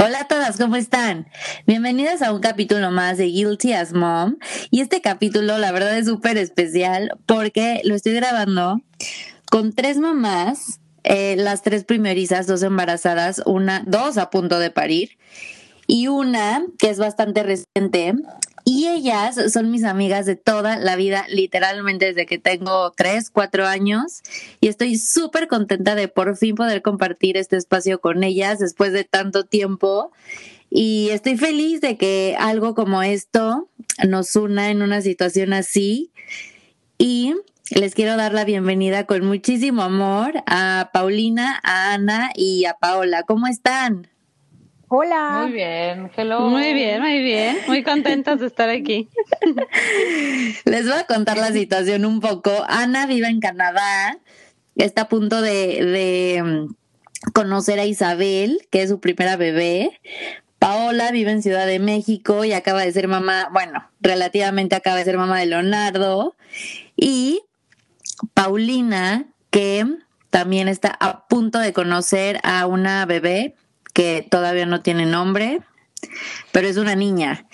Hola a todas, ¿cómo están? Bienvenidas a un capítulo más de Guilty as Mom. Y este capítulo, la verdad, es súper especial porque lo estoy grabando con tres mamás, eh, las tres primerizas, dos embarazadas, una, dos a punto de parir y una que es bastante reciente. Y ellas son mis amigas de toda la vida, literalmente desde que tengo tres, cuatro años. Y estoy súper contenta de por fin poder compartir este espacio con ellas después de tanto tiempo. Y estoy feliz de que algo como esto nos una en una situación así. Y les quiero dar la bienvenida con muchísimo amor a Paulina, a Ana y a Paola. ¿Cómo están? Hola. Muy bien, hello. Muy bien, muy bien. Muy contentas de estar aquí. Les voy a contar la situación un poco. Ana vive en Canadá, está a punto de, de mm, conocer a Isabel, que es su primera bebé. Paola vive en Ciudad de México y acaba de ser mamá, bueno, relativamente acaba de ser mamá de Leonardo. Y Paulina, que también está a punto de conocer a una bebé que todavía no tiene nombre, pero es una niña.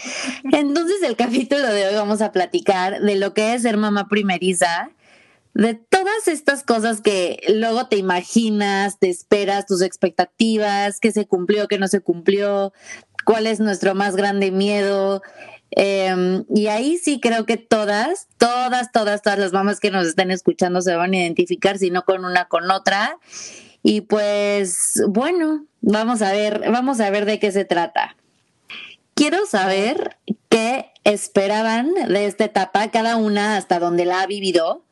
Entonces el capítulo de hoy vamos a platicar de lo que es ser mamá primeriza, de todas estas cosas que luego te imaginas, te esperas, tus expectativas, qué se cumplió, qué no se cumplió, cuál es nuestro más grande miedo. Eh, y ahí sí creo que todas, todas, todas, todas las mamás que nos estén escuchando se van a identificar, si no con una, con otra. Y pues, bueno, vamos a ver, vamos a ver de qué se trata. Quiero saber qué esperaban de esta etapa, cada una hasta donde la ha vivido.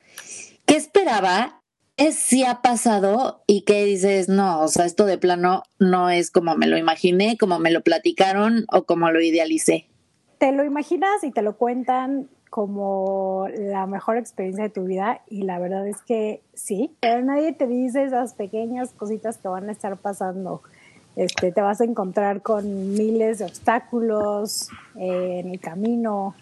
¿Qué esperaba? Es si ha pasado y qué dices, no, o sea, esto de plano no es como me lo imaginé, como me lo platicaron o como lo idealicé. Te lo imaginas y te lo cuentan como la mejor experiencia de tu vida y la verdad es que sí, pero nadie te dice esas pequeñas cositas que van a estar pasando. Este, te vas a encontrar con miles de obstáculos eh, en el camino,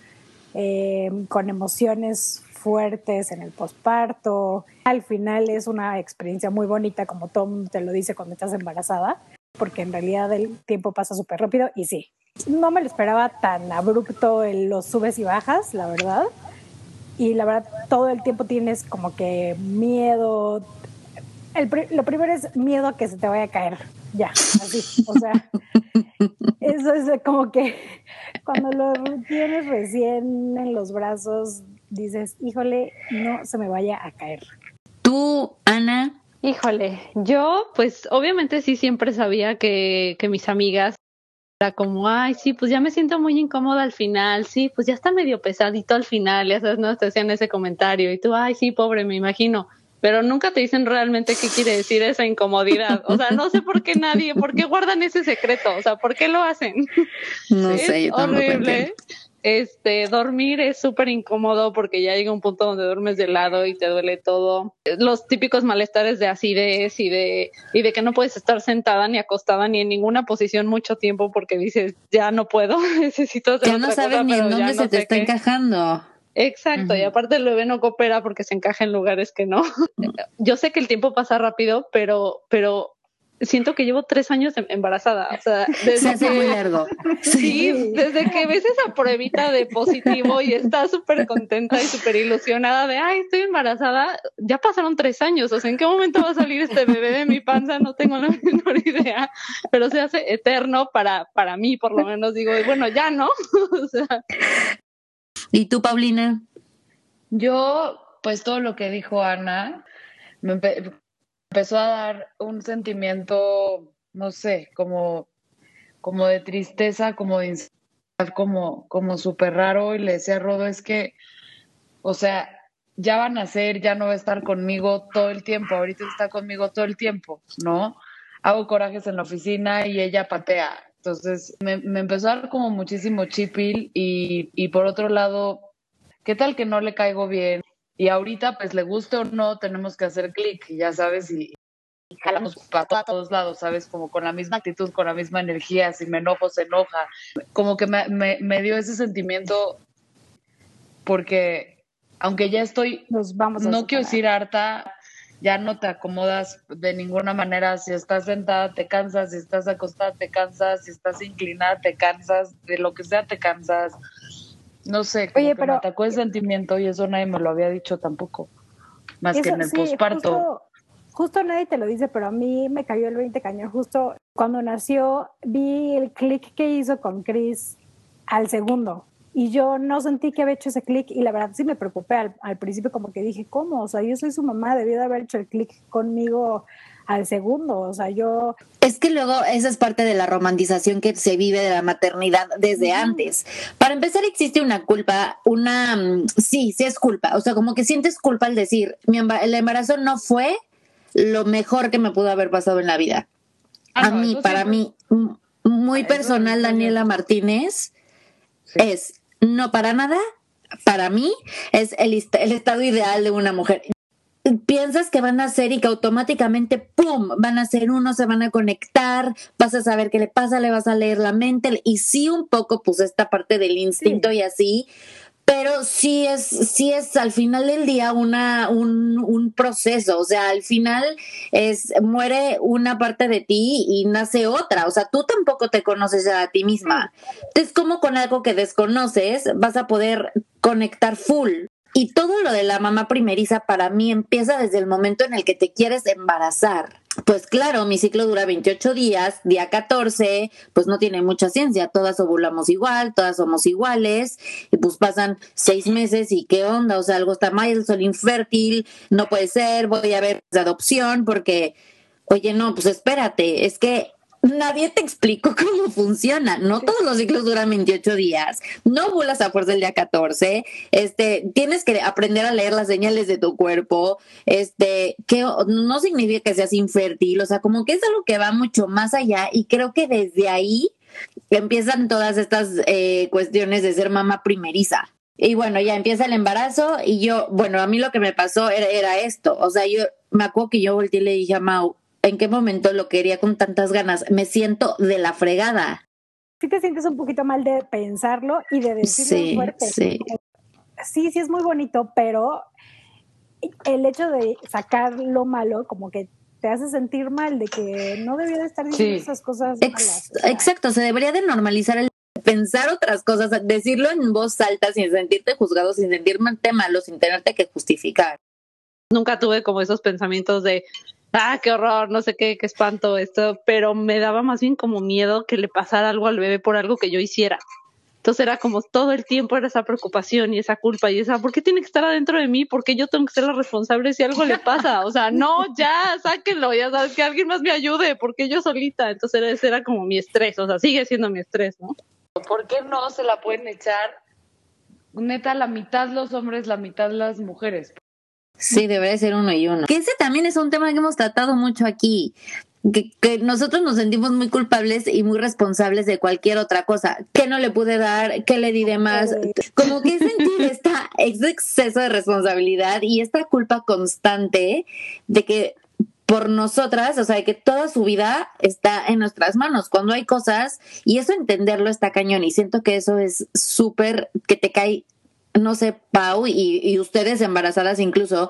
eh, con emociones fuertes en el posparto. Al final es una experiencia muy bonita, como Tom te lo dice cuando estás embarazada, porque en realidad el tiempo pasa súper rápido y sí, no me lo esperaba tan abrupto en los subes y bajas, la verdad. Y la verdad, todo el tiempo tienes como que miedo. El, lo primero es miedo a que se te vaya a caer. Ya, así. O sea, eso es como que cuando lo tienes recién en los brazos, dices, híjole, no se me vaya a caer. Tú, Ana. Híjole, yo pues obviamente sí siempre sabía que, que mis amigas era como, ay, sí, pues ya me siento muy incómoda al final, sí, pues ya está medio pesadito al final, ya sabes, no te hacían ese comentario y tú, ay, sí, pobre, me imagino, pero nunca te dicen realmente qué quiere decir esa incomodidad, o sea, no sé por qué nadie, por qué guardan ese secreto, o sea, ¿por qué lo hacen? No sé, yo horrible. Este, dormir es súper incómodo porque ya llega un punto donde duermes de lado y te duele todo. Los típicos malestares de acidez y de, y de que no puedes estar sentada ni acostada ni en ninguna posición mucho tiempo porque dices, ya no puedo, necesito hacer Ya no sabes ni en dónde se te está encajando. Exacto, y aparte el bebé no coopera porque se encaja en lugares que no. Yo sé que el tiempo pasa rápido, pero, pero siento que llevo tres años em, embarazada. O sea, desde Se hace muy largo. Sí, desde que ves esa pruebita de positivo y estás súper contenta y súper ilusionada de, ay, estoy embarazada, ya pasaron tres años. O sea, ¿en qué momento va a salir este bebé de mi panza? No tengo la menor idea, pero se hace eterno para, para mí, por lo menos. Digo, bueno, ya no. o sea. ¿Y tú, Paulina? Yo, pues todo lo que dijo Ana, me empezó a dar un sentimiento, no sé, como, como de tristeza, como de inseguridad, como, como súper raro. Y le decía a Rodo, es que, o sea, ya van a ser, ya no va a estar conmigo todo el tiempo, ahorita está conmigo todo el tiempo, ¿no? hago corajes en la oficina y ella patea. Entonces me, empezó a dar como muchísimo chipil y, y por otro lado, ¿qué tal que no le caigo bien? Y ahorita, pues le guste o no, tenemos que hacer clic, ya sabes, y, jalamos para todos lados, ¿sabes? Como con la misma actitud, con la misma energía, si me enojo, se enoja. Como que me, me, me dio ese sentimiento porque aunque ya estoy, Nos vamos no quiero decir harta, ya no te acomodas de ninguna manera. Si estás sentada, te cansas. Si estás acostada, te cansas. Si estás inclinada, te cansas. De lo que sea, te cansas. No sé, como Oye, que pero- me atacó el sentimiento y eso nadie me lo había dicho tampoco. Más que en el sí, posparto. Justo, justo nadie te lo dice, pero a mí me cayó el 20 cañón. Justo cuando nació, vi el clic que hizo con Chris al segundo. Y yo no sentí que había hecho ese clic y la verdad sí me preocupé al, al principio como que dije, ¿cómo? O sea, yo soy su mamá, debió de haber hecho el clic conmigo al segundo. O sea, yo Es que luego esa es parte de la romantización que se vive de la maternidad desde antes. Para empezar, existe una culpa, una... mm, Sí, sí es culpa. O sea, como que sientes culpa al decir, mi emba- el embarazo no fue lo mejor que me pudo haber pasado en la vida. Ah, A no, mí, para siempre- mí, muy personal. Daniela Martínez, Sí. es no para nada, para mí, es el estado ideal de una mujer. Piensas que van a ser y que automáticamente, ¡pum!, van a ser uno, se van a conectar, vas a saber qué le pasa, le vas a leer la mente, y sí un poco, pues, esta parte del instinto y así, pero sí es, sí es al final del día una, un, un proceso, o sea, al final es, muere una parte de ti y nace otra, o sea, tú tampoco te conoces ya a ti misma. Entonces, como con algo que desconoces vas a poder conectar full. Y todo lo de la mamá primeriza para mí empieza desde el momento en el que te quieres embarazar. Pues claro, mi ciclo dura 28 días, día 14, pues no tiene mucha ciencia, todas ovulamos igual, todas somos iguales, y pues pasan seis meses y qué onda, o sea, algo está mal, soy infértil, no puede ser, voy a ver adopción porque, oye, no, pues espérate, es que nadie te explicó cómo funciona. No todos los ciclos duran 28 días. No ovulas a fuerza el día 14. Este, tienes que aprender a leer las señales de tu cuerpo. Este, que no significa que seas infértil, o sea, como que es algo que va mucho más allá y creo que desde ahí empiezan todas estas eh, cuestiones de ser mamá primeriza. Y bueno, ya empieza el embarazo y yo, bueno, a mí lo que me pasó era, era esto. O sea, yo me acuerdo que yo volteé y le dije a Mau, ¿en qué momento lo quería con tantas ganas? Me siento de la fregada. sí te sientes un poquito mal de pensarlo y de decirlo Sí, fuerte. sí. sí, sí es muy bonito, pero el hecho de sacar lo malo como que te hace sentir mal de que no debió de estar diciendo Sí. esas cosas Ex- malas. o sea, exacto, se debería de normalizar el pensar otras cosas, decirlo en voz alta sin sentirte juzgado, sin sentirte malo, sin tenerte que justificar. nunca tuve como esos pensamientos de, ah, qué horror, no sé qué, qué espanto esto, pero me daba más bien como miedo que le pasara algo al bebé por algo que yo hiciera. Entonces era como todo el tiempo era esa preocupación y esa culpa y esa, ¿por qué tiene que estar adentro de mí? ¿Por qué yo tengo que ser la responsable si algo le pasa? O sea, no, ya, sáquenlo, ya sabes, que alguien más me ayude, porque yo solita. Entonces era, ese era como mi estrés, o sea, sigue siendo mi estrés, ¿no? ¿Por qué no se la pueden echar neta la mitad los hombres, la mitad las mujeres? Sí, debería ser uno y uno. Que ese también es un tema que hemos tratado mucho aquí. Que, que nosotros nos sentimos muy culpables y muy responsables de cualquier otra cosa. ¿Qué no le pude dar? ¿Qué le di de más? Como que sentir esta, este exceso de responsabilidad y esta culpa constante de que por nosotras, o sea, de que toda su vida está en nuestras manos. Cuando hay cosas, y eso entenderlo está cañón, y siento que eso es súper, que te cae no sé, Pau y, y ustedes embarazadas incluso,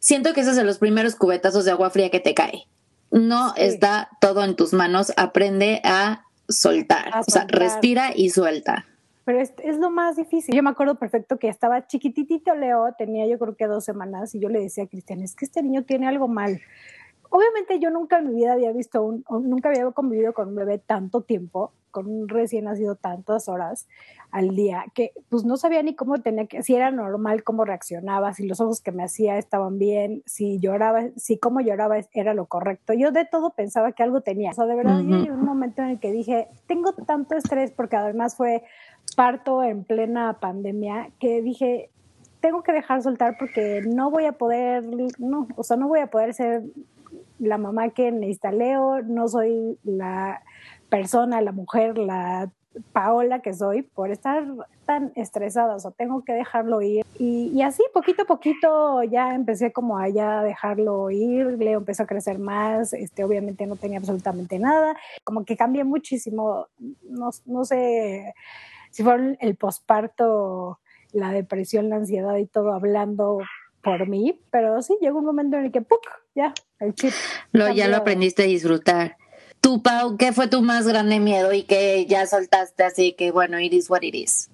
siento que esos son los primeros cubetazos de agua fría que te cae. No Sí. está todo en tus manos, aprende a soltar, A o sea, respira y suelta. Pero es, es lo más difícil. Yo me acuerdo perfecto que estaba chiquititito Leo, tenía yo creo que dos semanas, y yo le decía a Cristian, es que este niño tiene algo mal. Obviamente yo nunca en mi vida había visto, un, nunca había convivido con un bebé tanto tiempo, con un recién nacido tantas horas al día, que pues no sabía ni cómo tenía que, si era normal, cómo reaccionaba, si los ojos que me hacía estaban bien, si lloraba, si cómo lloraba era lo correcto. Yo de todo pensaba que algo tenía. O sea, de verdad, yo Ujú. llegué a un momento en el que dije, tengo tanto estrés, porque además fue parto en plena pandemia, que dije, tengo que dejar soltar porque no voy a poder, no, o sea, no voy a poder ser la mamá que necesita Leo, no soy la persona, la mujer, la Paola que soy por estar tan estresada, o tengo que dejarlo ir. Y, así, poquito a poquito, ya empecé como a ya dejarlo ir, Leo empezó a crecer más, este, obviamente no tenía absolutamente nada, como que cambié muchísimo, no, no sé si fue el posparto, la depresión, la ansiedad y todo hablando por mí, pero sí, llegó un momento en el que, ¡puc! Ya, el chip. Lo, ya lo aprendiste a disfrutar. Tú, Pau, ¿qué fue tu más grande miedo y que ya soltaste así que, bueno, it is what it is?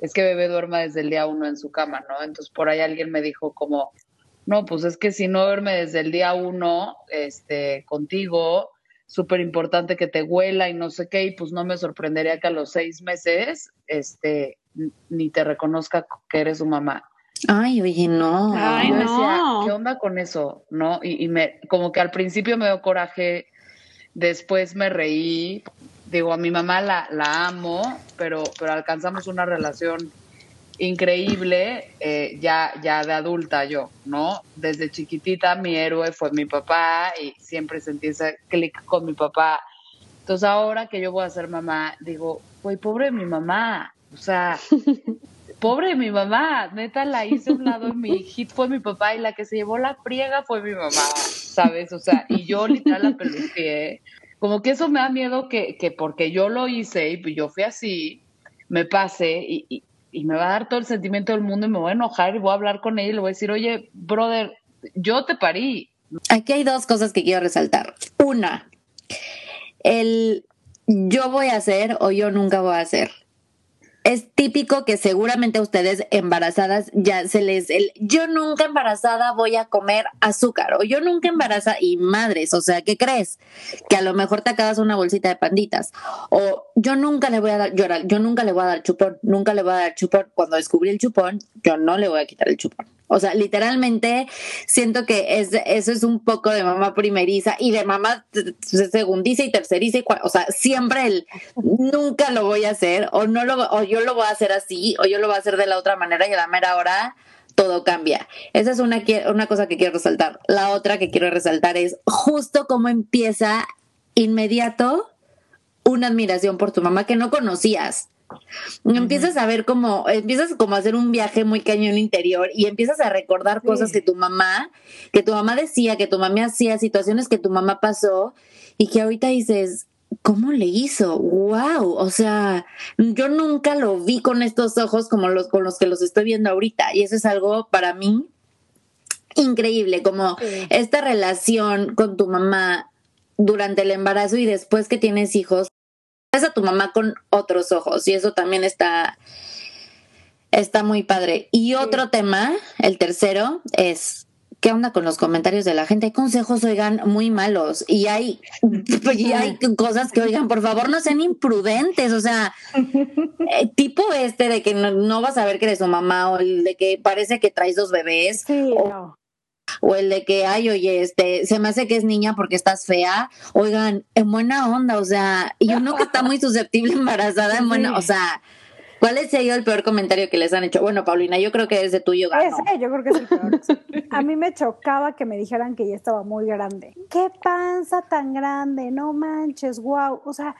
Es que bebé duerma desde el día uno en su cama, ¿no? Entonces por ahí alguien me dijo como, no, pues es que si no duerme desde el día uno, este, contigo, súper importante que te huela y no sé qué, y pues no me sorprendería que a los seis meses, este, ni te reconozca que eres su mamá. Ay, oye, no. Ay, no. ¿qué onda con eso? ¿No? Y, y, me, como que al principio me dio coraje Después me reí, digo, a mi mamá la, la amo, pero, pero alcanzamos una relación increíble eh, ya, ya de adulta yo, ¿no? Desde chiquitita mi héroe fue mi papá y siempre sentí ese clic con mi papá. Entonces ahora que yo voy a ser mamá, digo, güey, pobre mi mamá, o sea, pobre mi mamá, neta la hice un lado mi hit fue mi papá y la que se llevó la friega fue mi mamá, ¿sabes? O sea, y yo literal la peluqué. Como que eso me da miedo que, que porque yo lo hice y yo fui así, me pase y, y, me va a dar todo el sentimiento del mundo y me voy a enojar y voy a hablar con ella y le voy a decir, oye, brother, yo te parí. Aquí hay dos cosas que quiero resaltar. Una, el yo voy a hacer o yo nunca voy a hacer es típico que seguramente a ustedes embarazadas ya se les el yo nunca embarazada voy a comer azúcar o yo nunca embarazada y madres, o sea, ¿qué crees? Que a lo mejor te acabas una bolsita de panditas o yo nunca le voy a dar llorar, yo nunca le voy a dar chupón, nunca le voy a dar chupón. Cuando descubrí el chupón, yo no le voy a quitar el chupón. O sea, literalmente siento que es, eso es un poco de mamá primeriza y de mamá segundiza y terceriza. Y, o sea, siempre el nunca lo voy a hacer o no lo, o yo lo voy a hacer así o yo lo voy a hacer de la otra manera y a la mera hora todo cambia. Esa es una, una cosa que quiero resaltar. La otra que quiero resaltar es justo cómo empieza inmediato una admiración por tu mamá que no conocías. Empiezas a ver como, empiezas como a hacer un viaje muy cañón interior y empiezas a recordar cosas que tu mamá, que tu mamá decía, que tu mamá hacía, situaciones que tu mamá pasó y que ahorita dices, ¿cómo le hizo? ¡Wow! O sea, yo nunca lo vi con estos ojos como los con los que los estoy viendo ahorita y eso es algo para mí increíble, como esta relación con tu mamá durante el embarazo y después que tienes hijos a tu mamá con otros ojos y eso también está está muy padre. Y otro tema, el tercero, es ¿qué onda con los comentarios de la gente? Hay consejos, oigan, muy malos y hay, y hay cosas que, oigan, por favor, no sean imprudentes, o sea, eh, tipo este de que no, vas a ver que eres su mamá o el de que parece que traes dos bebés. Sí, o, o el de que, ay, oye, este, se me hace que es niña porque estás fea. Oigan, en buena onda, o sea, y uno que está muy susceptible embarazada, en buena, o sea, ¿cuál es el peor comentario que les han hecho? Bueno, Paulina, yo creo que es de tuyo, Ese, yo creo que es el peor. A mí me chocaba que me dijeran que ya estaba muy grande. ¡Qué panza tan grande! No manches, wow. O sea,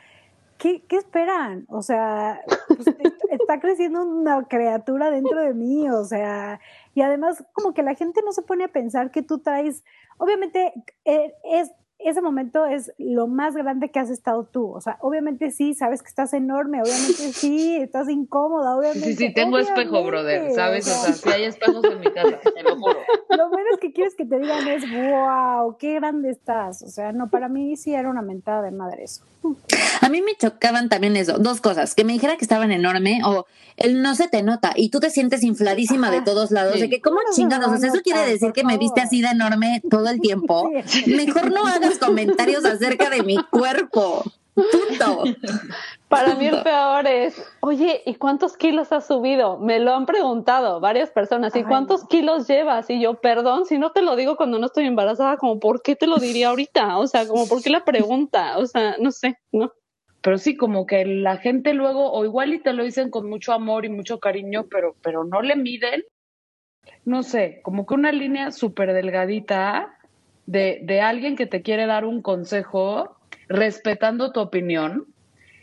¿qué, qué esperan? O sea, pues, está creciendo una criatura dentro de mí, o sea, y además como que la gente no se pone a pensar que tú traes, obviamente eh, es ese momento es lo más grande que has estado tú. O sea, obviamente sí, sabes que estás enorme, obviamente sí, estás incómoda, obviamente. Sí, sí, tengo espejo, brother, ¿sabes? O sea, sí hay espejos en mi casa, te lo juro. Lo menos que quieres que te digan es, wow, qué grande estás. O sea, no, para mí sí era una mentada de madre eso. A mí me chocaban también eso, dos cosas, que me dijera que estaban enorme o el no se te nota y tú te sientes infladísima de todos lados, de que cómo chingados, o sea, eso quiere decir que me viste así de enorme todo el tiempo. Mejor no hagas comentarios acerca de mi cuerpo. Punto. Para mí el peor es, oye, ¿y cuántos kilos has subido? Me lo han preguntado varias personas, ¿y cuántos kilos llevas? Y yo, perdón, si no te lo digo cuando no estoy embarazada, como, ¿por qué te lo diría ahorita? O sea, como, ¿por qué la pregunta? O sea, no sé, ¿no? Pero sí, como que la gente luego, o igual y te lo dicen con mucho amor y mucho cariño, pero, pero no le miden, no sé, como que una línea súper delgadita de, de alguien que te quiere dar un consejo respetando tu opinión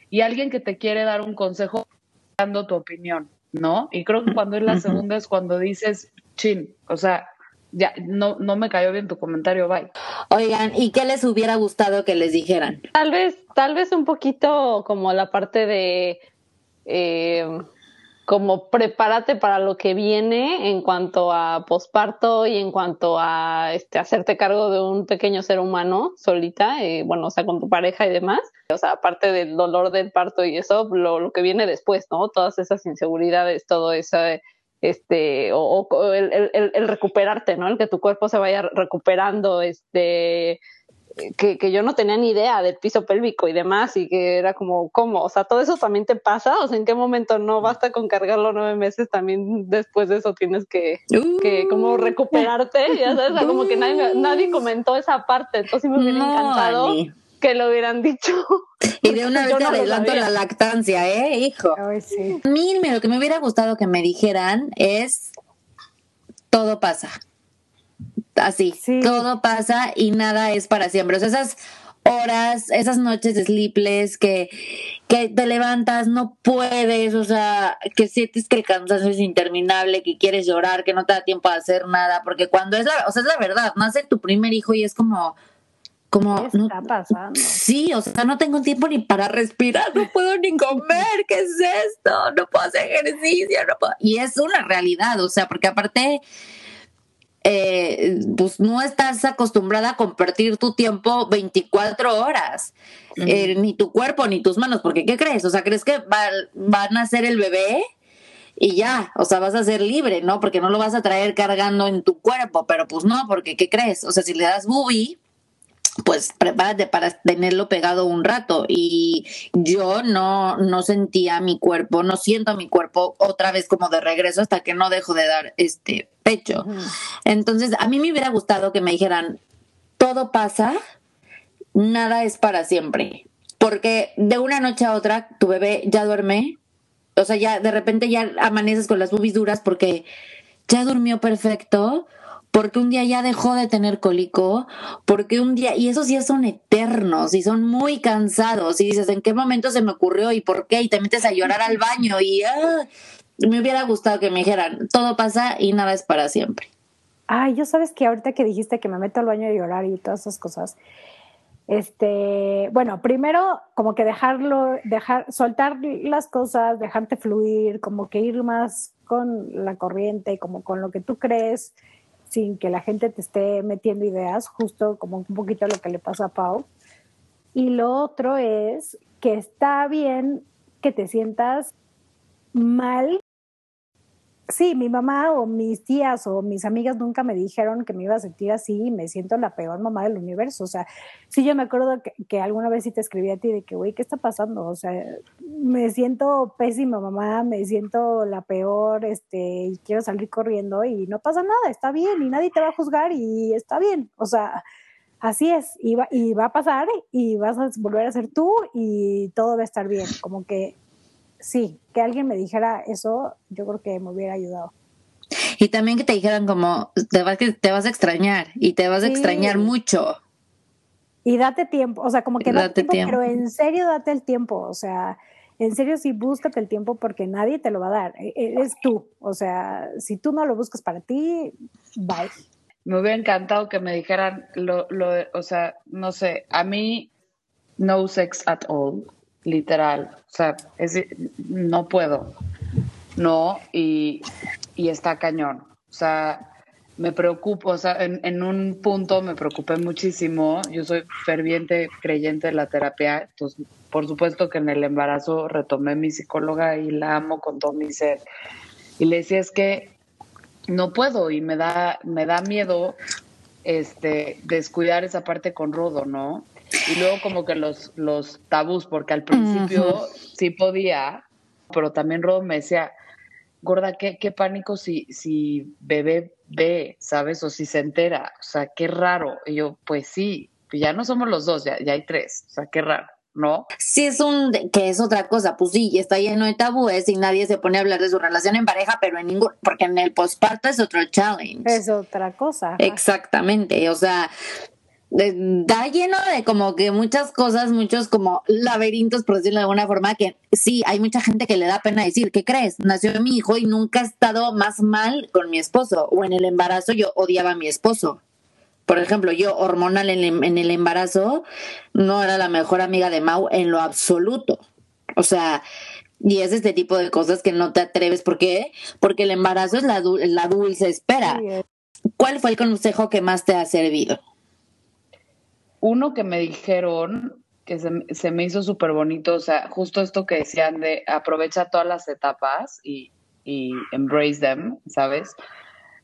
y alguien que te quiere dar un consejo respetando tu opinión, ¿no? Y creo que cuando es la segunda es cuando dices, chin, o sea, ya, no, no me cayó bien tu comentario, bye. Oigan, ¿y qué les hubiera gustado que les dijeran? Tal vez, tal vez un poquito como la parte de eh, como prepárate para lo que viene en cuanto a posparto y en cuanto a este, hacerte cargo de un pequeño ser humano solita, eh, bueno, o sea, con tu pareja y demás. O sea, aparte del dolor del parto y eso, lo, lo que viene después, ¿no? Todas esas inseguridades, todo eso, este, o, o el, el, el, recuperarte, ¿no? El que tu cuerpo se vaya recuperando, este, que, que, yo no tenía ni idea del piso pélvico y demás, y que era como, ¿cómo? O sea, todo eso también te pasa, o sea, ¿en qué momento no basta con cargarlo nueve meses? También después de eso tienes que, uh, que como recuperarte, ya sabes, o sea, como que nadie, nadie comentó esa parte, entonces me hubiera no, encantado. Ani. Que lo hubieran dicho. Y de una vez te no adelanto la lactancia, ¿eh, hijo? Ay, sí. A mí, lo que me hubiera gustado que me dijeran es: todo pasa así, sí. todo pasa y nada es para siempre. O sea, esas horas, esas noches de sleepless que, que te levantas, no puedes, o sea, que sientes que el cansancio es interminable, que quieres llorar, que no te da tiempo a hacer nada, porque cuando es la, o sea, es la verdad, nace tu primer hijo y es como, como ¿Qué está pasando? Sí, o sea, no tengo tiempo ni para respirar, no puedo ni comer, ¿qué es esto? No puedo hacer ejercicio, no puedo. Y es una realidad, o sea, porque aparte eh, pues no estás acostumbrada a compartir tu tiempo 24 horas, uh -huh. eh, ni tu cuerpo ni tus manos, porque ¿qué crees? O sea, ¿crees que va, van a ser el bebé? Y ya, o sea, vas a ser libre, ¿no? Porque no lo vas a traer cargando en tu cuerpo, pero pues no, porque ¿qué crees? O sea, si le das bubi, pues prepárate para tenerlo pegado un rato. Y yo no no sentía mi cuerpo, no siento mi cuerpo otra vez como de regreso hasta que no dejo de dar este pecho. Entonces, a mí me hubiera gustado que me dijeran, todo pasa, nada es para siempre, porque de una noche a otra tu bebé ya duerme, o sea, ya de repente ya amaneces con las bubis duras porque ya durmió perfecto porque un día ya dejó de tener cólico, porque un día, y esos días son eternos y son muy cansados, y dices, ¿en qué momento se me ocurrió y por qué? Y te metes a llorar al baño y ah, me hubiera gustado que me dijeran, todo pasa y nada es para siempre. Ay, yo sabes que ahorita que dijiste que me meto al baño a llorar y todas esas cosas, este, bueno, primero como que dejarlo, dejar, soltar las cosas, dejarte fluir, como que ir más con la corriente, como con lo que tú crees, sin que la gente te esté metiendo ideas, justo como un poquito lo que le pasa a Pau. Y lo otro es que está bien que te sientas mal. Sí, mi mamá o mis tías o mis amigas nunca me dijeron que me iba a sentir así y me siento la peor mamá del universo. O sea, sí, yo me acuerdo que, alguna vez sí te escribí a ti de que, güey, ¿qué está pasando? O sea, me siento pésima mamá, me siento la peor, este, y quiero salir corriendo y no pasa nada, está bien y nadie te va a juzgar y está bien. O sea, así es, y va, y va a pasar y vas a volver a ser tú y todo va a estar bien. Como que sí, que alguien me dijera eso, yo creo que me hubiera ayudado. Y también que te dijeran como, te vas, te vas a extrañar y te vas sí. a extrañar mucho. Y date tiempo, o sea, como que date, date tiempo, tiempo, pero en serio date el tiempo, o sea, en serio sí búscate el tiempo porque nadie te lo va a dar, eres tú, o sea, si tú no lo buscas para ti, bye. Me hubiera encantado que me dijeran, lo, lo, o sea, no sé, a mí no sex at all, literal, o sea, no puedo, no, y, y está cañón, o sea, me preocupo, o sea, en, en, un punto me preocupé muchísimo, yo soy ferviente creyente de la terapia, entonces, por supuesto que en el embarazo retomé mi psicóloga y la amo con todo mi ser, y le decía, es que no puedo, y me da, me da miedo este, descuidar esa parte con Rodo, ¿no? Y luego como que los, los tabús, porque al principio uh -huh. sí podía, pero también Rodo me decía, gorda, qué, qué pánico si, si bebé ve, ¿sabes? O si se entera, o sea, qué raro. Y yo, pues sí, ya no somos los dos, ya, ya hay tres, o sea, qué raro. ¿no? Sí, es un, que es otra cosa, pues sí, está lleno de tabúes y nadie se pone a hablar de su relación en pareja, pero en ningún, porque en el posparto es otro challenge. Es otra cosa. Exactamente, o sea, da lleno de como que muchas cosas, muchos como laberintos, por decirlo de alguna forma, que sí, hay mucha gente que le da pena decir, ¿qué crees? Nació mi hijo y nunca he estado más mal con mi esposo, o en el embarazo yo odiaba a mi esposo. Por ejemplo, yo hormonal en, en el embarazo no era la mejor amiga de Mau en lo absoluto. O sea, y es este tipo de cosas que no te atreves. ¿Por qué? Porque el embarazo es la, la dulce espera. ¿Cuál fue el consejo que más te ha servido? Uno que me dijeron que se, me hizo súper bonito, o sea, justo esto que decían de aprovecha todas las etapas y, embrace them, ¿sabes?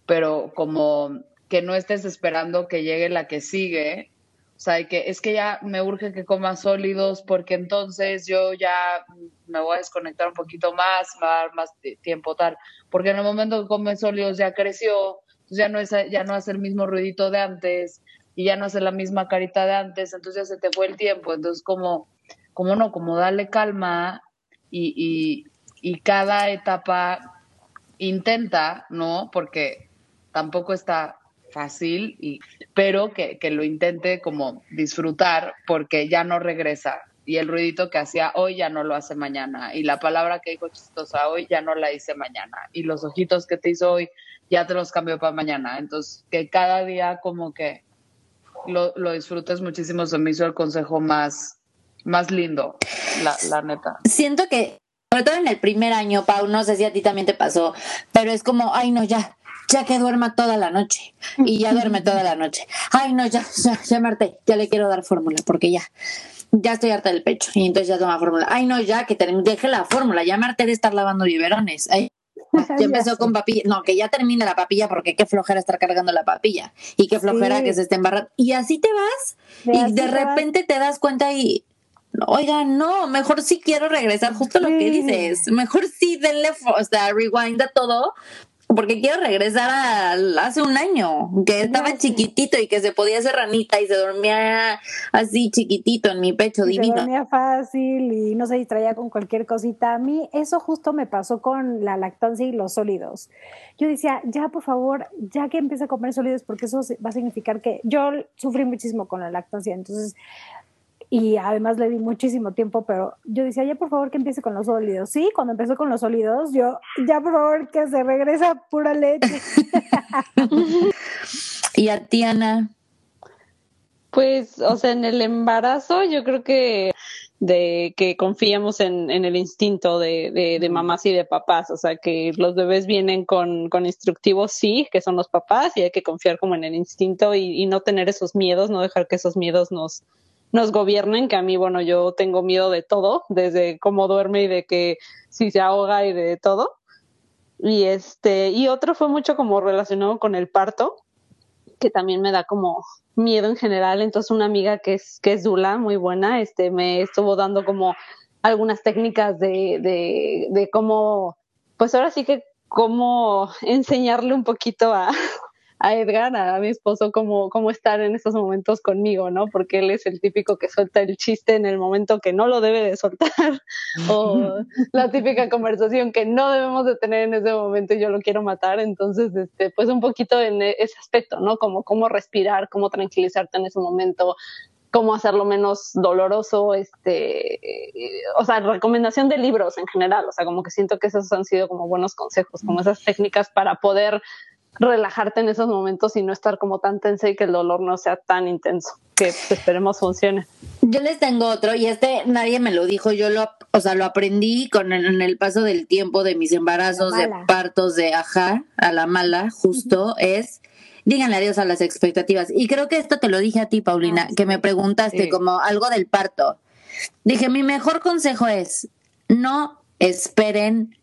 Pero como que no estés esperando que llegue la que sigue, o sea, que es que ya me urge que coma sólidos porque entonces yo ya me voy a desconectar un poquito más, me va a dar más tiempo tal. Porque en el momento que come sólidos ya creció, ya no, es, ya no hace el mismo ruidito de antes y ya no hace la misma carita de antes, entonces ya se te fue el tiempo. Entonces, como, como no, como darle calma y, y, cada etapa intenta, ¿no? Porque tampoco está fácil, y, pero que, que lo intente como disfrutar porque ya no regresa. Y el ruidito que hacía hoy ya no lo hace mañana. Y la palabra que dijo chistosa hoy ya no la hice mañana. Y los ojitos que te hizo hoy ya te los cambió para mañana. Entonces, que cada día como que lo, lo disfrutes muchísimo. Se me hizo el consejo más, más lindo, la, la neta. Siento que, sobre todo en el primer año, Pau, no sé si a ti también te pasó, pero es como, ay no, ya, ya que duerma toda la noche. Y ya duerme toda la noche. Ay, no, ya, ya, ya Marte, ya le quiero dar fórmula, porque ya, ya estoy harta del pecho. Y entonces ya toma fórmula. Ay, no, ya, que deje la fórmula, ya Marte de estar lavando biberones. Ay, ya empezó con papilla. No, que ya termine la papilla porque qué flojera estar cargando la papilla. Y qué flojera que se esté embarrando. Y así te vas. y de repente te das cuenta y oiga, no, mejor sí quiero regresar, justo lo que dices, mejor sí denle, o sea, rewind a todo, porque quiero regresar a hace un año, que estaba chiquitito y que se podía hacer ranita y se dormía así chiquitito en mi pecho divino. Se dormía fácil y no se distraía con cualquier cosita. A mí eso justo me pasó con la lactancia y los sólidos. Yo decía, ya por favor, ya que empiece a comer sólidos, porque eso va a significar que yo sufrí muchísimo con la lactancia. Entonces, y además le di muchísimo tiempo, pero yo decía, ya por favor que empiece con los sólidos. Sí, cuando empezó con los sólidos, yo, ya por favor que se regresa pura leche. ¿Y a Tiana? Pues, o sea, en el embarazo yo creo que de que confiemos en, en el instinto de, de, de, mamás y de papás, o sea, que los bebés vienen con, con instructivos, sí, que son los papás, y hay que confiar como en el instinto y, y no tener esos miedos, no dejar que esos miedos nos, nos gobiernen, que a mí, bueno, yo tengo miedo de todo, desde cómo duerme y de que si se ahoga y de todo. Y este, y otro fue mucho como relacionado con el parto, que también me da como miedo en general. Entonces una amiga que es, que es Dula, muy buena, este, me estuvo dando como algunas técnicas de, de, de cómo, pues ahora sí que cómo enseñarle un poquito a, a Edgar, a mi esposo, cómo, cómo estar en esos momentos conmigo, ¿no? Porque él es el típico que suelta el chiste en el momento que no lo debe de soltar, o la típica conversación que no debemos de tener en ese momento y yo lo quiero matar. Entonces, este, pues un poquito en e, ese aspecto, ¿no? Como cómo respirar, cómo tranquilizarte en ese momento, cómo hacerlo menos doloroso, este, o sea, recomendación de libros en general, o sea, como que siento que esos han sido como buenos consejos, como esas técnicas para poder relajarte en esos momentos y no estar como tan tensa y que el dolor no sea tan intenso, que esperemos funcione. Yo les tengo otro y este nadie me lo dijo, yo lo, o sea, lo aprendí con el, en el paso del tiempo de mis embarazos, de partos, de ajá, a la mala, justo es díganle adiós a las expectativas. Y creo que esto te lo dije a ti, Paulina, ah, que me preguntaste como algo del parto. Dije, mi mejor consejo es no esperen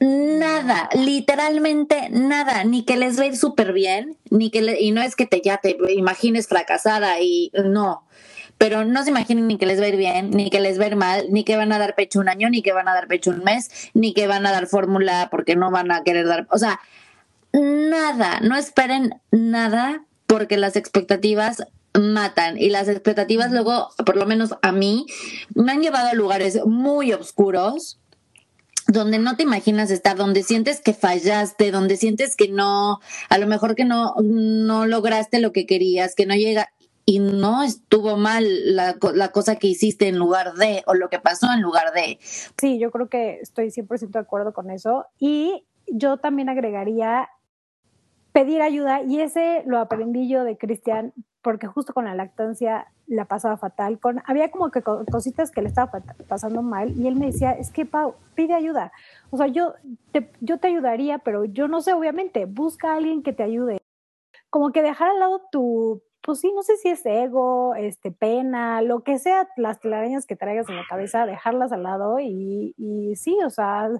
Nada, literalmente nada, ni que les va a ir súper bien, ni que y no es que te ya te imagines fracasada y no, pero no se imaginen ni que les va a ir bien, ni que les va a ir mal, ni que van a dar pecho un año, ni que van a dar pecho un mes, ni que van a dar fórmula porque no van a querer dar, o sea, nada, no esperen nada porque las expectativas matan y las expectativas luego, por lo menos a mí, me han llevado a lugares muy oscuros donde no te imaginas estar, donde sientes que fallaste, donde sientes que no, a lo mejor que no, no lograste lo que querías, que no llega. y no estuvo mal la, la cosa que hiciste en lugar de, o lo que pasó en lugar de. Sí, yo creo que estoy 100% de acuerdo con eso. Y yo también agregaría pedir ayuda, y ese lo aprendí yo de Cristian, porque justo con la lactancia la pasaba fatal, con, había como que cositas que le estaba pasando mal, y él me decía, es que Pau, pide ayuda, o sea, yo te, yo te ayudaría, pero yo no sé, obviamente, busca a alguien que te ayude. Como que dejar al lado tu, pues sí, no sé si es ego, este, pena, lo que sea, las telarañas que traigas en la cabeza, dejarlas al lado y, y sí, o sea,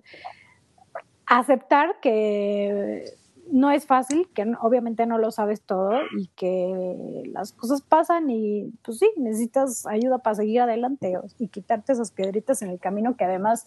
aceptar que no es fácil, que obviamente no lo sabes todo y que las cosas pasan y pues sí, necesitas ayuda para seguir adelante y quitarte esas piedritas en el camino que además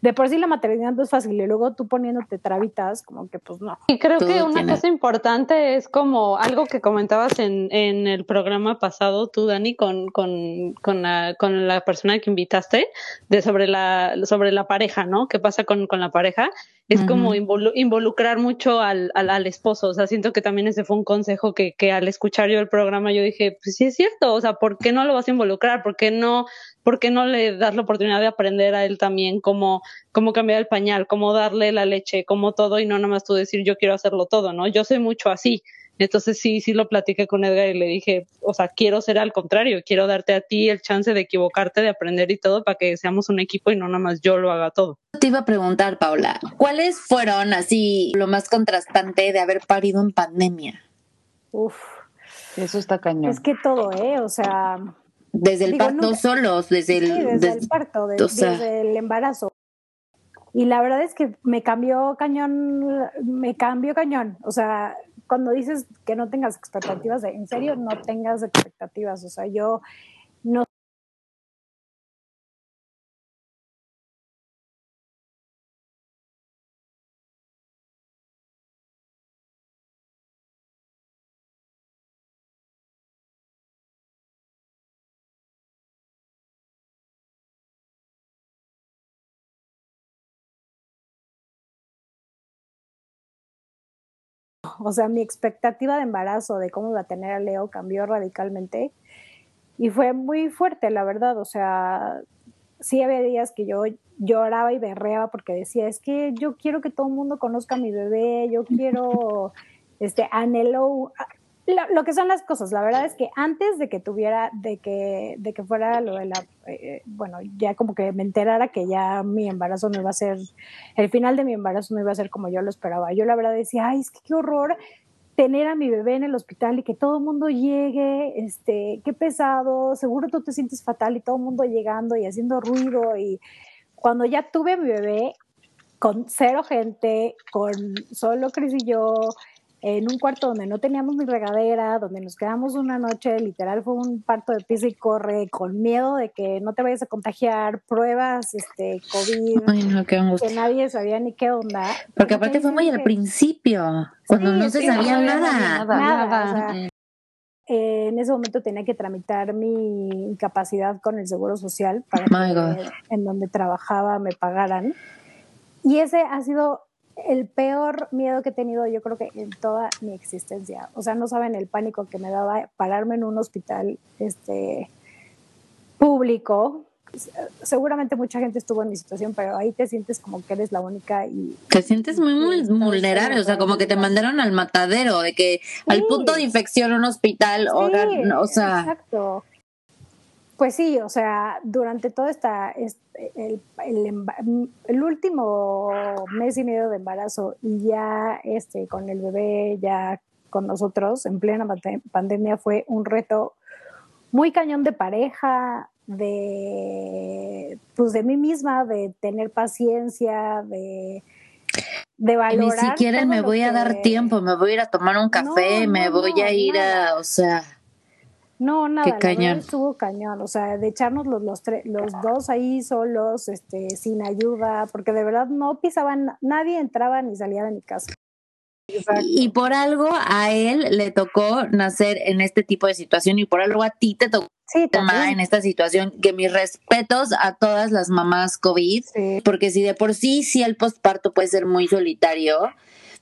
de por sí la maternidad no es fácil y luego tú poniéndote trabitas como que pues no. Y creo que una cosa importante es como algo que comentabas en, en el programa pasado tú Dani con, con, con, la, con la persona que invitaste de sobre la, sobre la pareja, ¿no? ¿Qué pasa con, con la pareja? Es como involucrar mucho al al, esposo. O sea, siento que también ese fue un consejo que, que al escuchar yo el programa yo dije, pues sí es cierto, o sea, ¿por qué no lo vas a involucrar? ¿Por qué no, por qué no le das la oportunidad de aprender a él también cómo, cómo cambiar el pañal, cómo darle la leche, cómo todo y no nada más tú decir yo quiero hacerlo todo, ¿no? Yo soy mucho así. Entonces sí, sí lo platiqué con Edgar y le dije, o sea, quiero ser al contrario, quiero darte a ti el chance de equivocarte, de aprender y todo para que seamos un equipo y no nada más yo lo haga todo. Te iba a preguntar, Paula, ¿cuáles fueron así lo más contrastante de haber parido en pandemia? Uf, eso está cañón. Es que todo, ¿eh? O sea... Desde el parto solos, desde el... desde, el parto, desde el embarazo. Y la verdad es que me cambió cañón, me cambió cañón. O sea, cuando dices que no tengas expectativas, en serio, no tengas expectativas. O sea, yo O sea, mi expectativa de embarazo, de cómo iba a tener a Leo, cambió radicalmente y fue muy fuerte, la verdad. O sea, sí había días que yo lloraba y berreaba porque decía, es que yo quiero que todo el mundo conozca a mi bebé, yo quiero, este, anhelo, lo, que son las cosas, la verdad es que antes de que tuviera, de que, de que fuera lo de la, eh, bueno, ya como que me enterara que ya mi embarazo no iba a ser, el final de mi embarazo no iba a ser como yo lo esperaba. Yo la verdad decía, ay, es que qué horror tener a mi bebé en el hospital y que todo el mundo llegue, este, qué pesado, seguro tú te sientes fatal y todo el mundo llegando y haciendo ruido y cuando ya tuve a mi bebé con cero gente, con solo Cris y yo, en un cuarto donde no teníamos ni regadera, donde nos quedamos una noche, literal fue un parto de pisa y corre, con miedo de que no te vayas a contagiar, pruebas, este, COVID, que nadie sabía ni qué onda. Porque aparte fue muy al principio, cuando no se sabía nada. Nada, en ese momento tenía que tramitar mi incapacidad con el Seguro Social para que en donde trabajaba me pagaran. Y ese ha sido el peor miedo que he tenido yo creo que en toda mi existencia. O sea, no saben el pánico que me daba pararme en un hospital este, público. Seguramente mucha gente estuvo en mi situación, pero ahí te sientes como que eres la única y... Te sientes muy vulnerable, o sea, como que te mandaron al matadero, de que al punto de infección un hospital, o, o sea... Exacto. Pues sí, o sea, durante todo esta, el, el, último mes y medio de embarazo y ya este, con el bebé ya con nosotros en plena pandemia fue un reto muy cañón de pareja, de pues de mí misma, de tener paciencia, de, de valorar. Ni siquiera me voy a dar tiempo, me voy a ir a tomar un café, me voy a ir a, o sea. No, nada, Qué cañón. estuvo cañón, o sea, de echarnos los, los, los dos ahí solos, este, sin ayuda, porque de verdad no pisaban, nadie entraba ni salía de mi casa. Y por algo a él le tocó nacer en este tipo de situación y por algo a ti te tocó sí, en esta situación. Que mis respetos a todas las mamás COVID, porque si de por sí, sí el postparto puede ser muy solitario,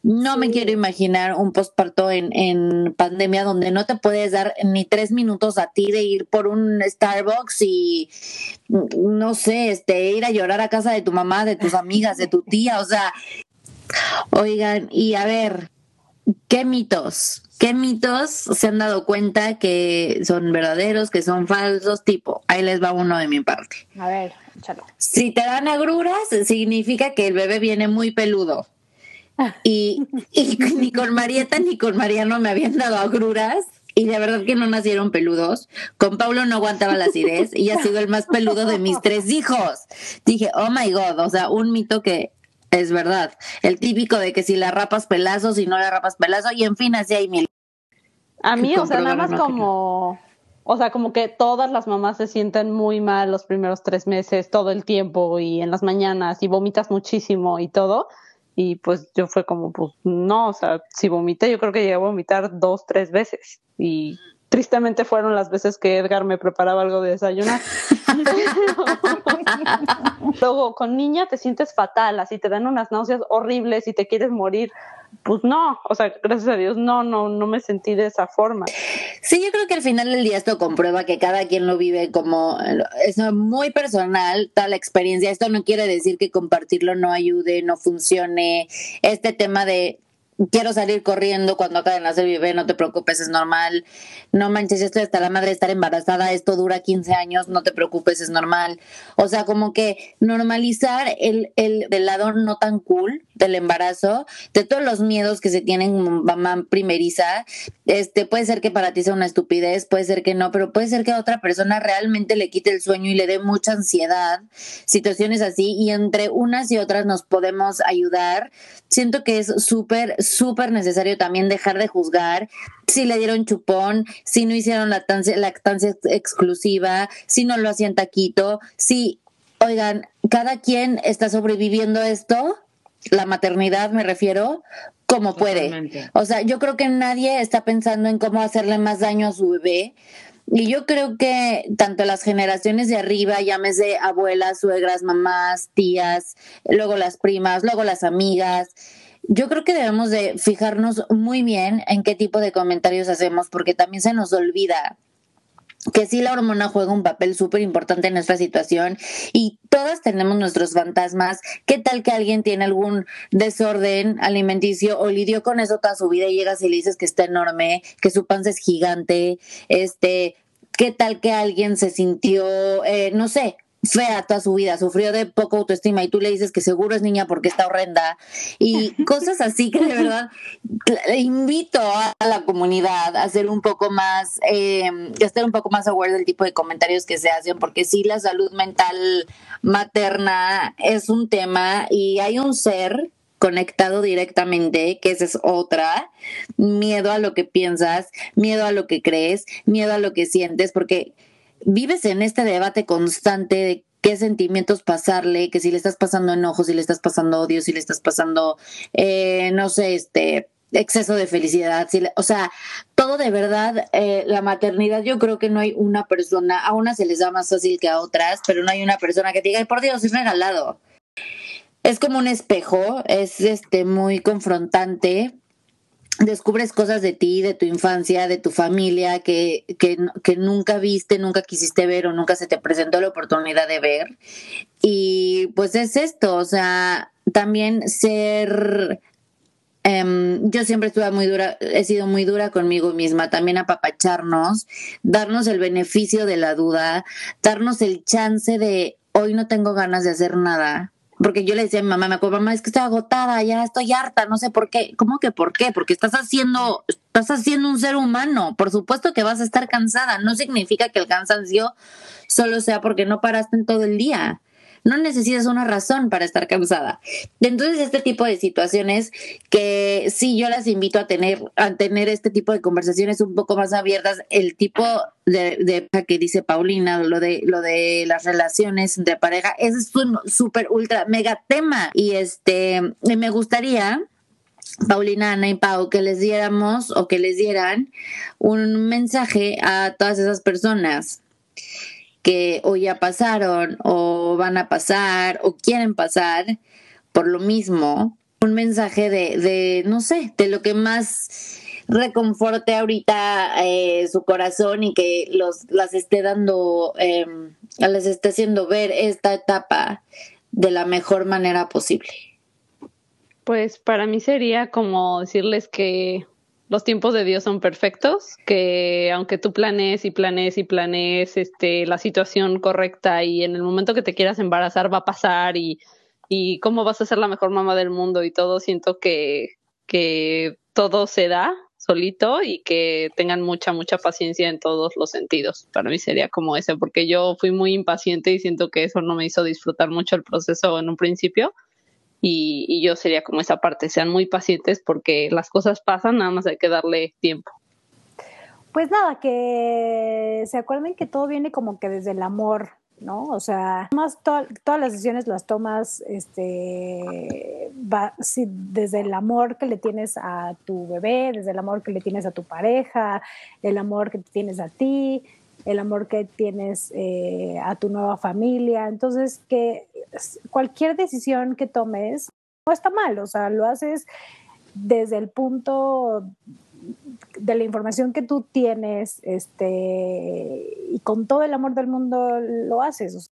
No me quiero imaginar un postparto en, en pandemia donde no te puedes dar ni tres minutos a ti de ir por un Starbucks y mm, no sé, este, ir a llorar a casa de tu mamá, de tus amigas, de tu tía, o sea, oigan, y a ver, ¿qué mitos? ¿Qué mitos se han dado cuenta que son verdaderos, que son falsos? Tipo, ahí les va uno de mi parte. A ver, échalo. Si te dan agruras, significa que el bebé viene muy peludo. Y, y ni con Marieta ni con Mariano me habían dado agruras. Y de verdad que no nacieron peludos. Con Pablo no aguantaba la acidez y ha sido el más peludo de mis tres hijos. Dije, oh my God, o sea, un mito que es verdad. El típico de que si la rapas pelazo, si no la rapas pelazo, y en fin, así hay mil. A mí, o sea, nada más como, o sea, como que todas las mamás se sienten muy mal los primeros tres meses, todo el tiempo y en las mañanas y vomitas muchísimo y todo. Y pues yo fue como, pues no, o sea, si vomité, yo creo que llegué a vomitar dos, tres veces. Y tristemente fueron las veces que Edgar me preparaba algo de desayunar. Luego, con niña te sientes fatal, así te dan unas náuseas horribles y te quieres morir. Pues no, o sea, gracias a Dios, no, no, no me sentí de esa forma. Sí, yo creo que al final del día esto comprueba que cada quien lo vive como es muy personal, tal experiencia. Esto no quiere decir que compartirlo no ayude, no funcione. Este tema de quiero salir corriendo cuando acaba de nacer bebé, no te preocupes, es normal. No manches, esto hasta la madre de estar embarazada, esto dura 15 años, no te preocupes, es normal. O sea, como que normalizar el, el del lado no tan cool del embarazo, de todos los miedos que se tienen mamá primeriza, este puede ser que para ti sea una estupidez, puede ser que no, pero puede ser que a otra persona realmente le quite el sueño y le dé mucha ansiedad, situaciones así, y entre unas y otras nos podemos ayudar. Siento que es súper, súper necesario también dejar de juzgar si le dieron chupón, si no hicieron lactancia, lactancia exclusiva, si no lo hacían taquito, si, oigan, cada quien está sobreviviendo esto, la maternidad me refiero, como puede. Totalmente. O sea, yo creo que nadie está pensando en cómo hacerle más daño a su bebé. Y yo creo que tanto las generaciones de arriba, llámese abuelas, suegras, mamás, tías, luego las primas, luego las amigas, yo creo que debemos de fijarnos muy bien en qué tipo de comentarios hacemos, porque también se nos olvida que sí la hormona juega un papel súper importante en esta situación y todas tenemos nuestros fantasmas. ¿Qué tal que alguien tiene algún desorden alimenticio o lidió con eso toda su vida y llegas y le dices que está enorme, que su panza es gigante? Este, ¿qué tal que alguien se sintió, eh, no sé, fea toda su vida, sufrió de poca autoestima y tú le dices que seguro es niña porque está horrenda y cosas así que de verdad le invito a la comunidad a ser un poco más, eh, a estar un poco más aware del tipo de comentarios que se hacen porque sí la salud mental materna es un tema y hay un ser conectado directamente, que esa es otra, miedo a lo que piensas, miedo a lo que crees, miedo a lo que sientes, porque vives en este debate constante de qué sentimientos pasarle, que si le estás pasando enojo, si le estás pasando odio, si le estás pasando, eh, no sé, este exceso de felicidad, si le- o sea, todo de verdad, eh, la maternidad, yo creo que no hay una persona, a unas se les da más fácil que a otras, pero no hay una persona que diga, por Dios, es regalado. Es como un espejo, es este muy confrontante, descubres cosas de ti, de tu infancia, de tu familia que, que, que nunca viste, nunca quisiste ver o nunca se te presentó la oportunidad de ver. Y pues es esto, o sea, también ser... em, yo siempre estuve muy dura, he sido muy dura conmigo misma, también apapacharnos, darnos el beneficio de la duda, darnos el chance de hoy no tengo ganas de hacer nada, porque yo le decía a mi mamá, me acuerdo, mamá, es que estoy agotada, ya estoy harta, no sé por qué. ¿Cómo que por qué? Porque estás haciendo, estás haciendo un ser humano. Por supuesto que vas a estar cansada. No significa que el cansancio solo sea porque no paraste en todo el día. No necesitas una razón para estar cansada. Entonces, este tipo de situaciones que sí yo las invito a tener, a tener este tipo de conversaciones un poco más abiertas, el tipo de, de que dice Paulina, lo de, lo de las relaciones de pareja, ese es un súper ultra mega tema. Y este, me gustaría Paulina, Ana y Pau, que les diéramos o que les dieran un mensaje a todas esas personas que o ya pasaron o van a pasar o quieren pasar por lo mismo un mensaje de, de, no sé, de lo que más reconforte ahorita eh, su corazón y que los las esté dando, eh, les esté haciendo ver esta etapa de la mejor manera posible. Pues para mí sería como decirles que los tiempos de Dios son perfectos, que aunque tú planees y planees y planees este, la situación correcta y en el momento que te quieras embarazar va a pasar y, y cómo vas a ser la mejor mamá del mundo y todo, siento que, que todo se da solito y que tengan mucha, mucha paciencia en todos los sentidos. Para mí sería como ese, porque yo fui muy impaciente y siento que eso no me hizo disfrutar mucho el proceso en un principio. Y, yo sería como esa parte, sean muy pacientes porque las cosas pasan, nada más hay que darle tiempo. Pues nada, que se acuerden que todo viene como que desde el amor, ¿no? O sea, más to todas las decisiones las tomas este, desde el amor que le tienes a tu bebé, desde el amor que le tienes a tu pareja, el amor que tienes a ti, el amor que tienes eh, a tu nueva familia. Entonces, que cualquier decisión que tomes no está mal, o sea, lo haces desde el punto de la información que tú tienes, este, y con todo el amor del mundo lo haces.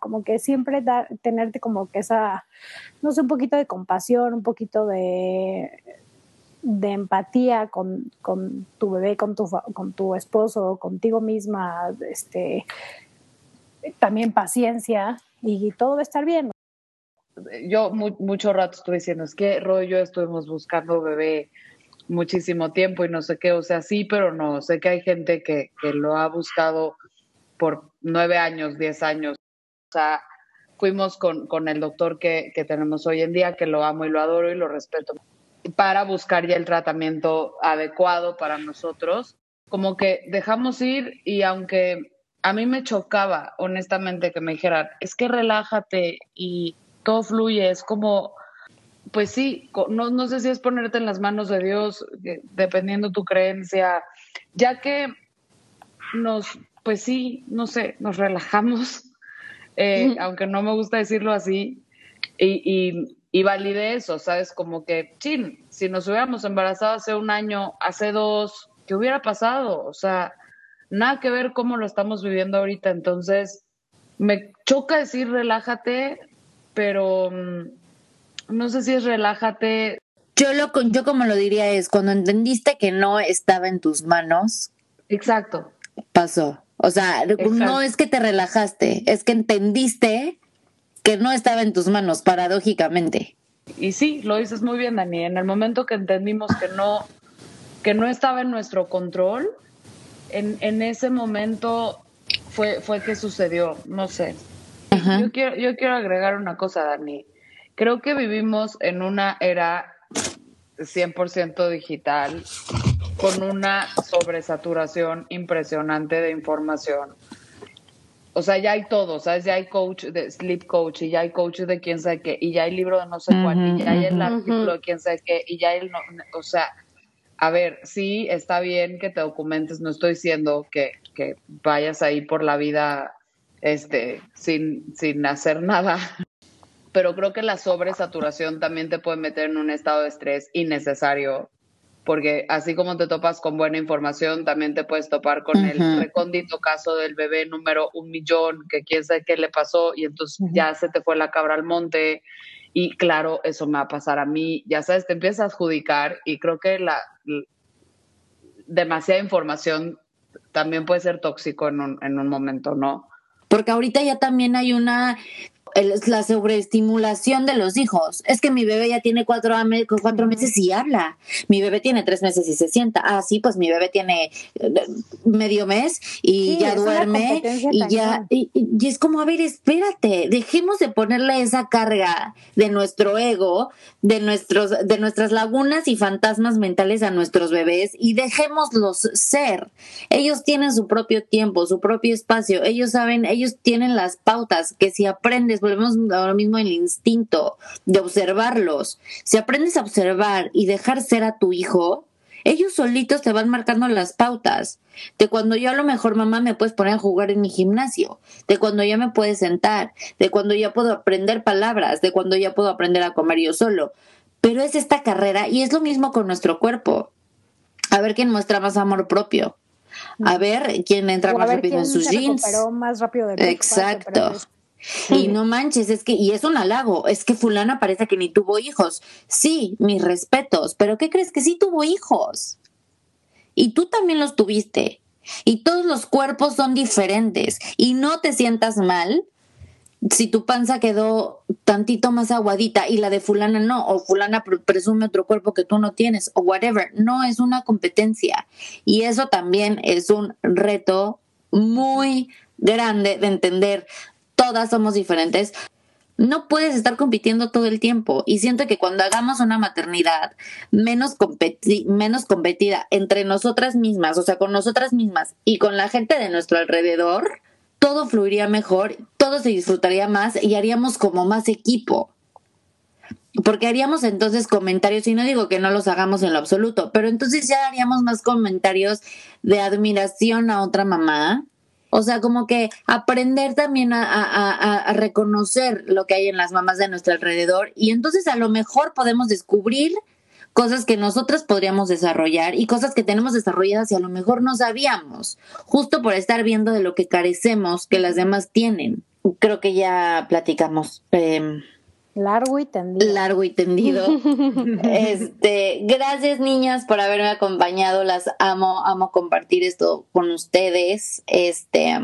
Como que siempre tenerte como que esa, no sé, un poquito de compasión, un poquito de, de empatía con, con, tu bebé, con tu, con tu esposo, contigo misma, este, también paciencia y todo va a estar bien. Yo mu mucho rato estuve diciendo, es que rollo estuvimos buscando bebé muchísimo tiempo y no sé qué, o sea, sí, pero no, sé que hay gente que, que lo ha buscado por nueve años, diez años, o sea, fuimos con, con el doctor que, que tenemos hoy en día, que lo amo y lo adoro y lo respeto, para buscar ya el tratamiento adecuado para nosotros, como que dejamos ir y aunque a mí me chocaba, honestamente, que me dijeran, es que relájate y todo fluye, es como pues sí, no, no sé si es ponerte en las manos de Dios, dependiendo tu creencia, ya que nos, pues sí, no sé, nos relajamos, eh, aunque no me gusta decirlo así, y, y, y validé eso, ¿sabes? Como que, chin, si nos hubiéramos embarazado hace un año, hace dos, ¿qué hubiera pasado? O sea, nada que ver cómo lo estamos viviendo ahorita, entonces me choca decir relájate, pero mm, no sé si es relájate. Yo lo yo como lo diría es cuando entendiste que no estaba en tus manos. Exacto. Pasó. O sea, Exacto. no es que te relajaste, es que entendiste que no estaba en tus manos, paradójicamente. Y sí, lo dices muy bien, Dani. En el momento que entendimos que no, que no estaba en nuestro control, en, en ese momento fue, fue que sucedió. No sé. Yo quiero, yo quiero agregar una cosa, Dani. Creo que vivimos en una era 100% digital con una sobresaturación impresionante de información. O sea, ya hay todo, ¿sabes? Ya hay coach de sleep coach y ya hay coach de quién sabe qué y ya hay libro de no sé cuál y ya hay el artículo de quién sabe qué y ya hay el... No, o sea, a ver, sí, está bien que te documentes, no estoy diciendo que, que vayas ahí por la vida este, sin, sin hacer nada, pero creo que la sobresaturación también te puede meter en un estado de estrés innecesario, porque así como te topas con buena información, también te puedes topar con uh -huh. el recóndito caso del bebé número un millón, que quién sabe qué le pasó y entonces uh -huh. ya se te fue la cabra al monte. Y claro, eso me va a pasar a mí. Ya sabes, te empiezas a adjudicar y creo que la, la demasiada información también puede ser tóxico en un, en un momento, ¿no? Porque ahorita ya también hay una la sobreestimulación de los hijos. Es que mi bebé ya tiene cuatro, cuatro meses y habla. Mi bebé tiene tres meses y se sienta. Ah, sí, pues mi bebé tiene eh, medio mes y sí, ya duerme y ya y, y, es como a ver, espérate, dejemos de ponerle esa carga de nuestro ego, de nuestros de nuestras lagunas y fantasmas mentales a nuestros bebés y dejémoslos ser. Ellos tienen su propio tiempo, su propio espacio. Ellos saben, ellos tienen las pautas que si aprendes volvemos ahora mismo el instinto de observarlos. Si aprendes a observar y dejar ser a tu hijo, ellos solitos te van marcando las pautas. De cuando yo a lo mejor mamá me puedes poner a jugar en mi gimnasio, de cuando ya me puedes sentar, de cuando ya puedo aprender palabras, de cuando ya puedo aprender a comer yo solo. pero es esta carrera y es lo mismo con nuestro cuerpo. A ver quién muestra más amor propio. A ver quién entra más rápido en sus jeans. más rápido Exacto. Y no manches, es que, y es un halago, es que fulana parece que ni tuvo hijos. Sí, mis respetos, pero ¿qué crees que sí tuvo hijos? Y tú también los tuviste. Y todos los cuerpos son diferentes. Y no te sientas mal si tu panza quedó tantito más aguadita y la de fulana no, o fulana presume otro cuerpo que tú no tienes, o whatever. No es una competencia. Y eso también es un reto muy grande de entender todas somos diferentes, no puedes estar compitiendo todo el tiempo. Y siento que cuando hagamos una maternidad menos, menos competida entre nosotras mismas, o sea, con nosotras mismas y con la gente de nuestro alrededor, todo fluiría mejor, todo se disfrutaría más y haríamos como más equipo. Porque haríamos entonces comentarios, y no digo que no los hagamos en lo absoluto, pero entonces ya haríamos más comentarios de admiración a otra mamá, o sea, como que aprender también a, reconocer lo que hay en las mamás de nuestro alrededor y entonces a lo mejor podemos descubrir cosas que nosotras podríamos desarrollar y cosas que tenemos desarrolladas y a lo mejor no sabíamos, justo por estar viendo de lo que carecemos que las demás tienen. Creo que ya platicamos. Eh, Largo y tendido. Largo y tendido. este, gracias niñas por haberme acompañado. Las amo, amo compartir esto con ustedes. Este,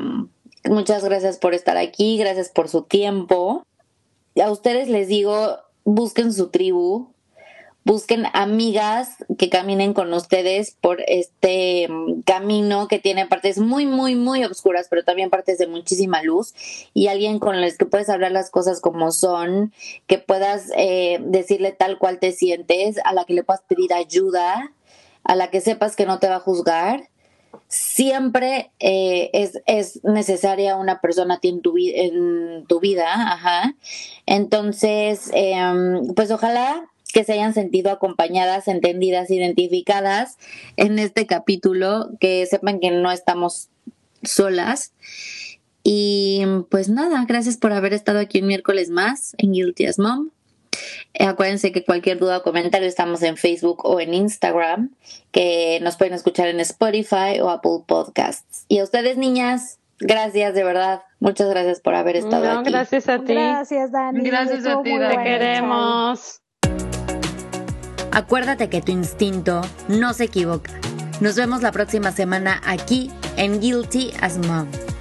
muchas gracias por estar aquí, gracias por su tiempo. A ustedes les digo, busquen su tribu, busquen amigas que caminen con ustedes por este mm, camino que tiene partes muy, muy, muy oscuras, pero también partes de muchísima luz y alguien con el que puedes hablar las cosas como son, que puedas eh, decirle tal cual te sientes, a la que le puedas pedir ayuda, a la que sepas que no te va a juzgar. Siempre eh, es, es, necesaria una persona en tu, en tu vida, ajá. Entonces, em, pues ojalá que se hayan sentido acompañadas, entendidas, identificadas en este capítulo, que sepan que no estamos solas. Y pues nada, gracias por haber estado aquí un miércoles más en Guilty as Mom. Eh, acuérdense que cualquier duda o comentario estamos en Facebook o en Instagram, que nos pueden escuchar en Spotify o Apple Podcasts. Y a ustedes, niñas, gracias de verdad. Muchas gracias por haber estado aquí. Gracias a ti. Gracias, Dani. Gracias a ti, Te queremos. Acuérdate que tu instinto no se equivoca. Nos vemos la próxima semana aquí en Guilty as Moms.